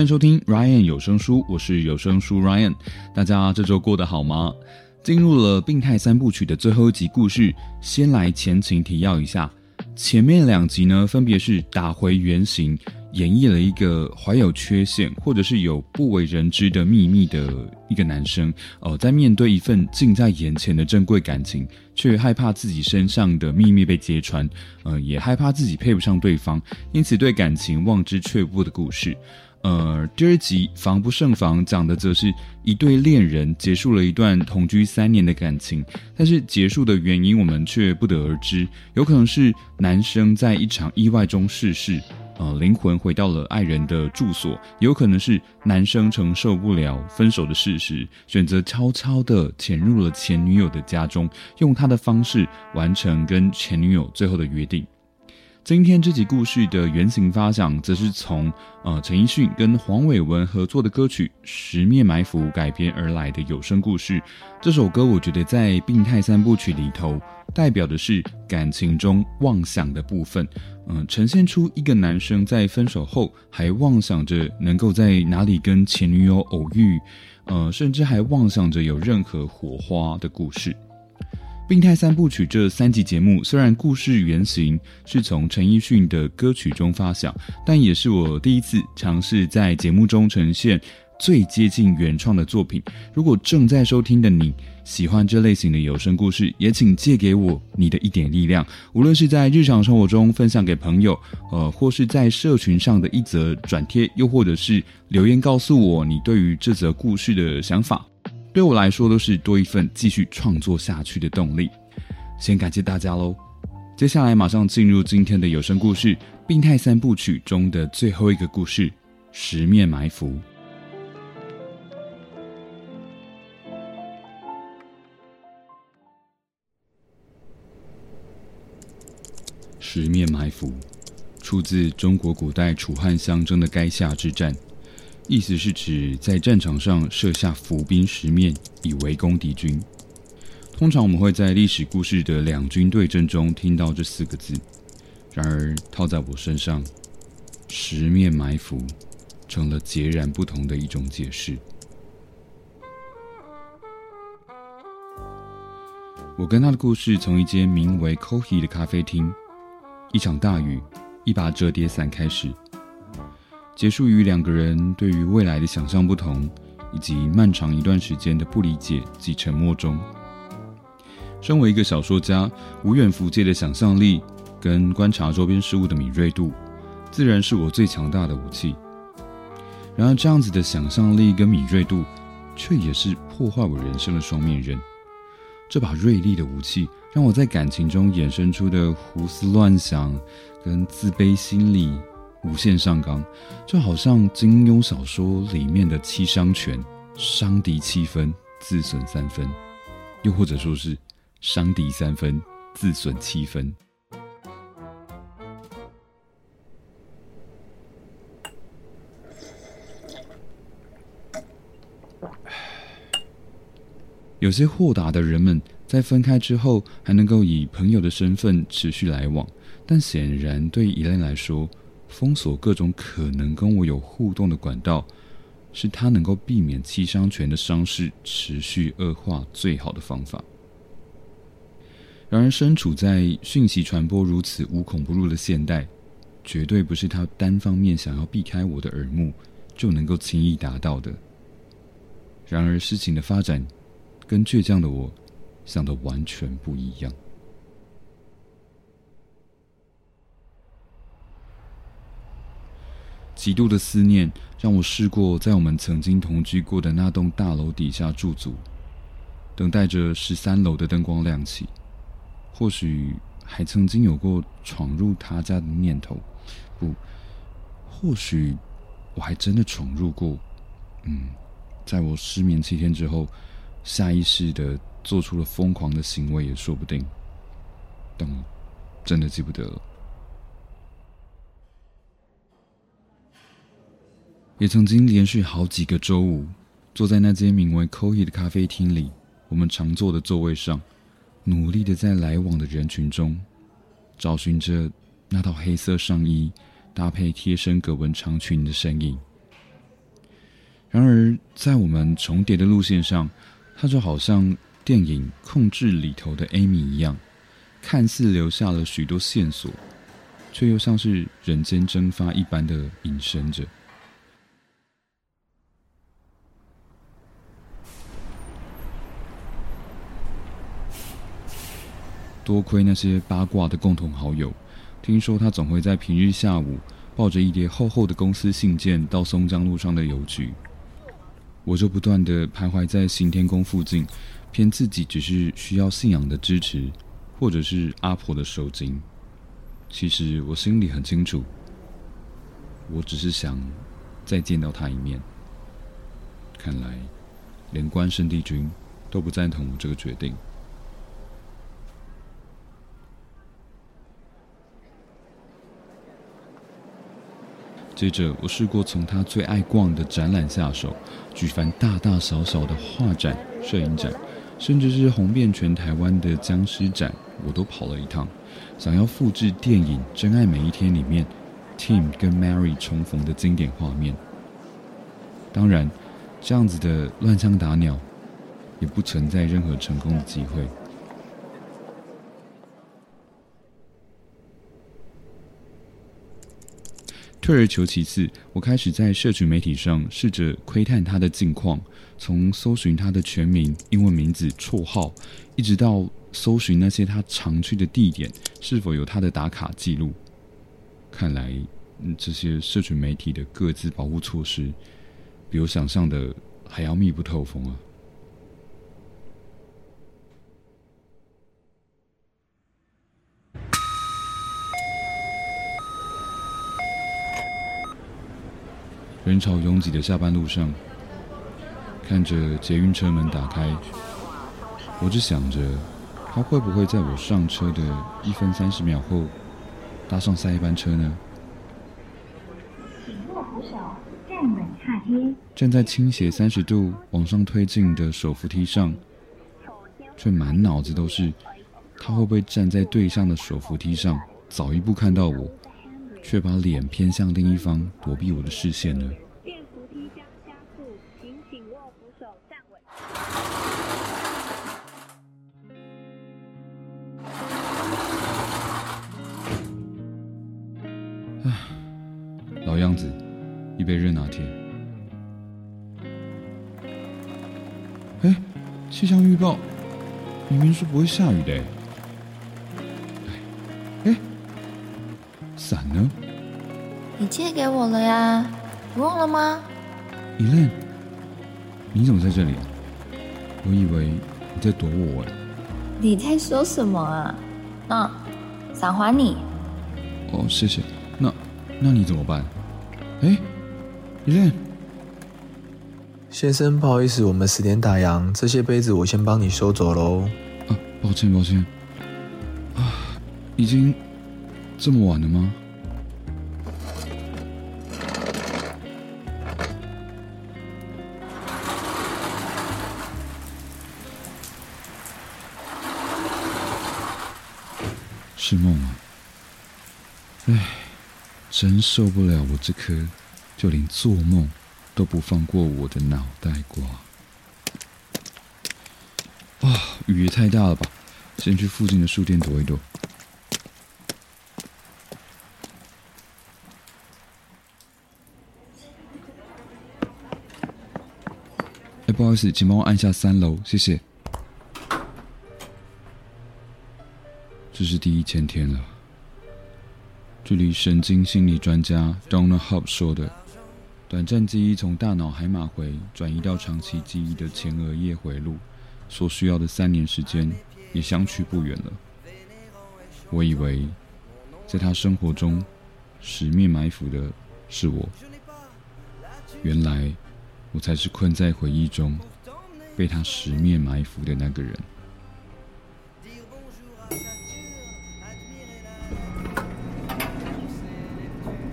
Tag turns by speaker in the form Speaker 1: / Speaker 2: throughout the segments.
Speaker 1: 欢迎收听 Ryan 有声书，我是有声书 Ryan。大家这周过得好吗？进入了病态三部曲的最后一集故事，先来前情提要一下。前面两集呢，分别是打回原形，演绎了一个怀有缺陷或者是有不为人知的秘密的一个男生，呃，在面对一份近在眼前的珍贵感情，却害怕自己身上的秘密被揭穿，呃，也害怕自己配不上对方，因此对感情望之却步的故事。呃，第二集防不胜防讲的则是一对恋人结束了一段同居三年的感情，但是结束的原因我们却不得而知，有可能是男生在一场意外中逝世，呃，灵魂回到了爱人的住所，有可能是男生承受不了分手的事实，选择悄悄的潜入了前女友的家中，用他的方式完成跟前女友最后的约定。今天这集故事的原型发想，则是从呃陈奕迅跟黄伟文合作的歌曲《十面埋伏》改编而来的有声故事。这首歌我觉得在《病态三部曲》里头，代表的是感情中妄想的部分，嗯，呈现出一个男生在分手后还妄想着能够在哪里跟前女友偶遇，呃，甚至还妄想着有任何火花的故事。《病态三部曲》这三集节目，虽然故事原型是从陈奕迅的歌曲中发想，但也是我第一次尝试在节目中呈现最接近原创的作品。如果正在收听的你喜欢这类型的有声故事，也请借给我你的一点力量，无论是在日常生活中分享给朋友，呃，或是在社群上的一则转贴，又或者是留言告诉我你对于这则故事的想法。对我来说，都是多一份继续创作下去的动力。先感谢大家喽！接下来马上进入今天的有声故事《病态三部曲》中的最后一个故事——十面埋伏。十面埋伏，出自中国古代楚汉相争的垓下之战。意思是指在战场上设下伏兵十面，以围攻敌军。通常我们会在历史故事的两军对阵中听到这四个字。然而套在我身上，十面埋伏成了截然不同的一种解释。我跟他的故事从一间名为 “Coffee” 的咖啡厅，一场大雨，一把折叠伞开始。结束于两个人对于未来的想象不同，以及漫长一段时间的不理解及沉默中。身为一个小说家，无远弗届的想象力跟观察周边事物的敏锐度，自然是我最强大的武器。然而，这样子的想象力跟敏锐度，却也是破坏我人生的双面刃。这把锐利的武器，让我在感情中衍生出的胡思乱想跟自卑心理。无限上纲，就好像金庸小说里面的七伤拳，伤敌七分，自损三分；又或者说是伤敌三分，自损七分。有些豁达的人们，在分开之后，还能够以朋友的身份持续来往，但显然对伊莲来说，封锁各种可能跟我有互动的管道，是他能够避免七伤拳的伤势持续恶化最好的方法。然而，身处在讯息传播如此无孔不入的现代，绝对不是他单方面想要避开我的耳目就能够轻易达到的。然而，事情的发展跟倔强的我想的完全不一样。极度的思念让我试过在我们曾经同居过的那栋大楼底下驻足，等待着十三楼的灯光亮起。或许还曾经有过闯入他家的念头，不，或许我还真的闯入过。嗯，在我失眠七天之后，下意识的做出了疯狂的行为也说不定。但我真的记不得了。也曾经连续好几个周五，坐在那间名为 c o y 的咖啡厅里，我们常坐的座位上，努力的在来往的人群中，找寻着那套黑色上衣搭配贴身格纹长裙的身影。然而，在我们重叠的路线上，它就好像电影《控制》里头的 Amy 一样，看似留下了许多线索，却又像是人间蒸发一般的隐身着。多亏那些八卦的共同好友，听说他总会在平日下午抱着一叠厚厚的公司信件到松江路上的邮局。我就不断的徘徊在行天宫附近，骗自己只是需要信仰的支持，或者是阿婆的手经。其实我心里很清楚，我只是想再见到他一面。看来，连关圣帝君都不赞同我这个决定。接着，我试过从他最爱逛的展览下手，举凡大大小小的画展、摄影展，甚至是红遍全台湾的僵尸展，我都跑了一趟，想要复制电影《真爱每一天》里面 Tim 跟 Mary 重逢的经典画面。当然，这样子的乱枪打鸟，也不存在任何成功的机会。退而求其次，我开始在社群媒体上试着窥探他的近况，从搜寻他的全名、英文名字、绰号，一直到搜寻那些他常去的地点是否有他的打卡记录。看来，这些社群媒体的各自保护措施，比我想象的还要密不透风啊！人潮拥挤的下班路上，看着捷运车门打开，我只想着他会不会在我上车的一分三十秒后搭上下一班车呢？站在倾斜三十度往上推进的手扶梯上，却满脑子都是他会不会站在对向的手扶梯上早一步看到我。却把脸偏向另一方，躲避我的视线呢？电扶梯将加速，请紧握扶手站稳。唉，老样子，一杯热拿铁。哎，气象预报明明说不会下雨的。呢？
Speaker 2: 你借给我了呀，你忘了吗
Speaker 1: 伊莲，你怎么在这里？我以为你在躲我哎。
Speaker 2: 你在说什么啊？那赏还你。
Speaker 1: 哦，谢谢。那那你怎么办？哎，伊莲，
Speaker 3: 先生，不好意思，我们十点打烊，这些杯子我先帮你收走喽。
Speaker 1: 啊，抱歉抱歉。啊，已经这么晚了吗？是梦啊！唉，真受不了我这颗就连做梦都不放过我的脑袋瓜。啊，雨也太大了吧！先去附近的书店躲一躲。哎，不好意思，请帮我按下三楼，谢谢。这是第一千天了。距离神经心理专家 Donald Hub 说的短暂记忆从大脑海马回转移到长期记忆的前额叶回路所需要的三年时间，也相去不远了。我以为，在他生活中，十面埋伏的是我。原来，我才是困在回忆中，被他十面埋伏的那个人。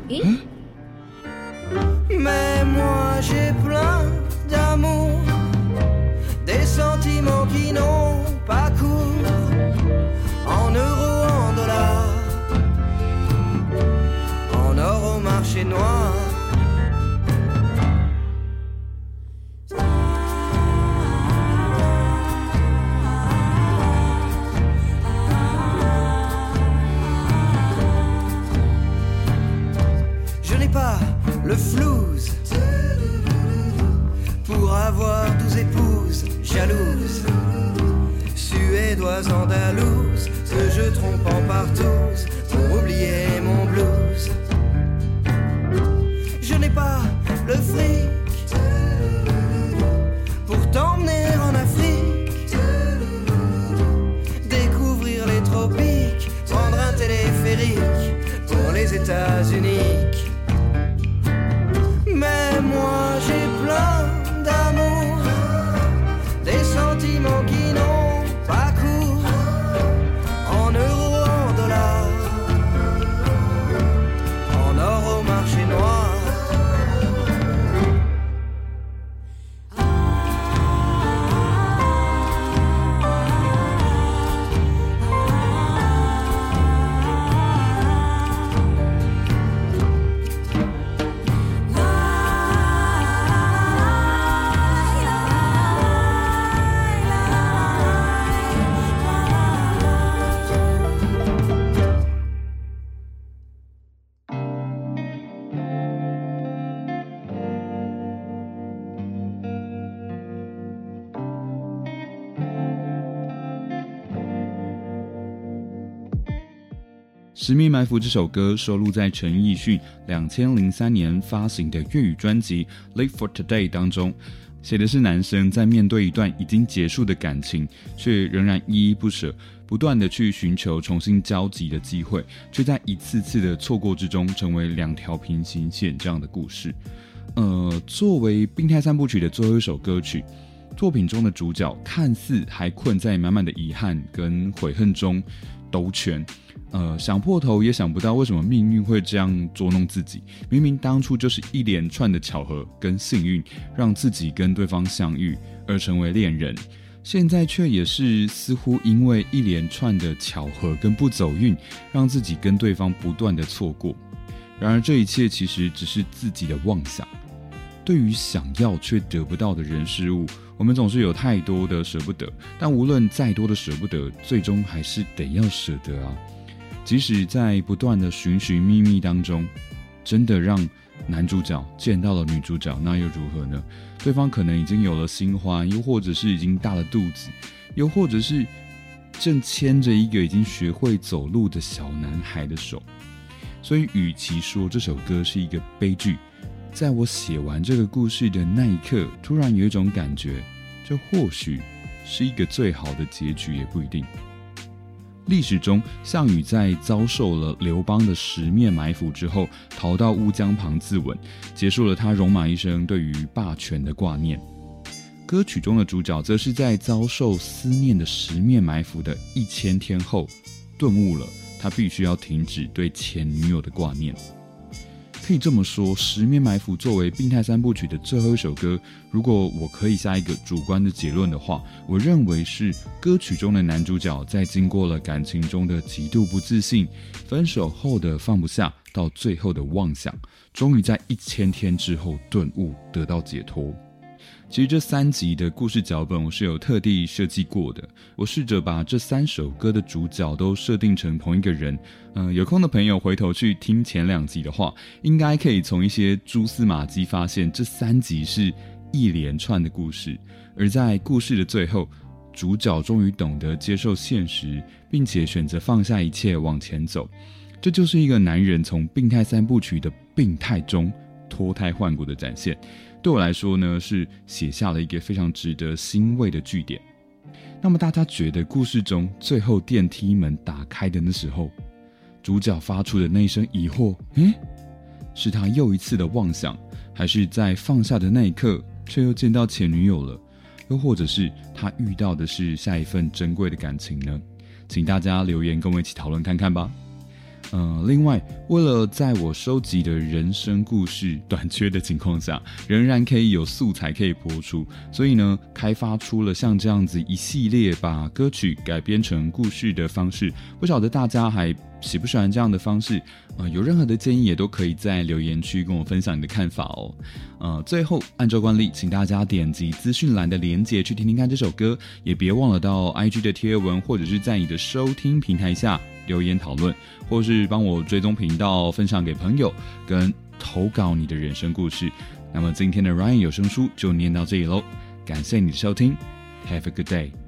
Speaker 2: Hein?
Speaker 1: Mais moi j'ai plein Imagine 十面埋伏》这首歌收录在陈奕迅两千零三年发行的粤语专辑《Live for Today》当中，写的是男生在面对一段已经结束的感情，却仍然依依不舍，不断的去寻求重新交集的机会，却在一次次的错过之中，成为两条平行线这样的故事。呃，作为《病态三部曲》的最后一首歌曲，作品中的主角看似还困在满满的遗憾跟悔恨中兜圈。呃，想破头也想不到为什么命运会这样捉弄自己。明明当初就是一连串的巧合跟幸运，让自己跟对方相遇而成为恋人，现在却也是似乎因为一连串的巧合跟不走运，让自己跟对方不断的错过。然而这一切其实只是自己的妄想。对于想要却得不到的人事物，我们总是有太多的舍不得。但无论再多的舍不得，最终还是得要舍得啊。即使在不断的寻寻觅觅当中，真的让男主角见到了女主角，那又如何呢？对方可能已经有了新欢，又或者是已经大了肚子，又或者是正牵着一个已经学会走路的小男孩的手。所以，与其说这首歌是一个悲剧，在我写完这个故事的那一刻，突然有一种感觉，这或许是一个最好的结局，也不一定。历史中，项羽在遭受了刘邦的十面埋伏之后，逃到乌江旁自刎，结束了他戎马一生对于霸权的挂念。歌曲中的主角，则是在遭受思念的十面埋伏的一千天后，顿悟了，他必须要停止对前女友的挂念。可以这么说，《十面埋伏》作为《病态三部曲》的最后一首歌，如果我可以下一个主观的结论的话，我认为是歌曲中的男主角在经过了感情中的极度不自信、分手后的放不下，到最后的妄想，终于在一千天之后顿悟，得到解脱。其实这三集的故事脚本我是有特地设计过的。我试着把这三首歌的主角都设定成同一个人。嗯，有空的朋友回头去听前两集的话，应该可以从一些蛛丝马迹发现，这三集是一连串的故事。而在故事的最后，主角终于懂得接受现实，并且选择放下一切往前走。这就是一个男人从病态三部曲的病态中脱胎换骨的展现。对我来说呢，是写下了一个非常值得欣慰的句点。那么大家觉得故事中最后电梯门打开的那时候，主角发出的那一声疑惑，诶，是他又一次的妄想，还是在放下的那一刻却又见到前女友了？又或者是他遇到的是下一份珍贵的感情呢？请大家留言跟我一起讨论看看吧。嗯，另外，为了在我收集的人生故事短缺的情况下，仍然可以有素材可以播出，所以呢，开发出了像这样子一系列把歌曲改编成故事的方式。不晓得大家还喜不喜欢这样的方式？呃，有任何的建议也都可以在留言区跟我分享你的看法哦。呃，最后按照惯例，请大家点击资讯栏的链接去听听看这首歌，也别忘了到 IG 的贴文或者是在你的收听平台下。留言讨论，或是帮我追踪频道，分享给朋友，跟投稿你的人生故事。那么今天的 Ryan 有声书就念到这里喽，感谢你的收听，Have a good day。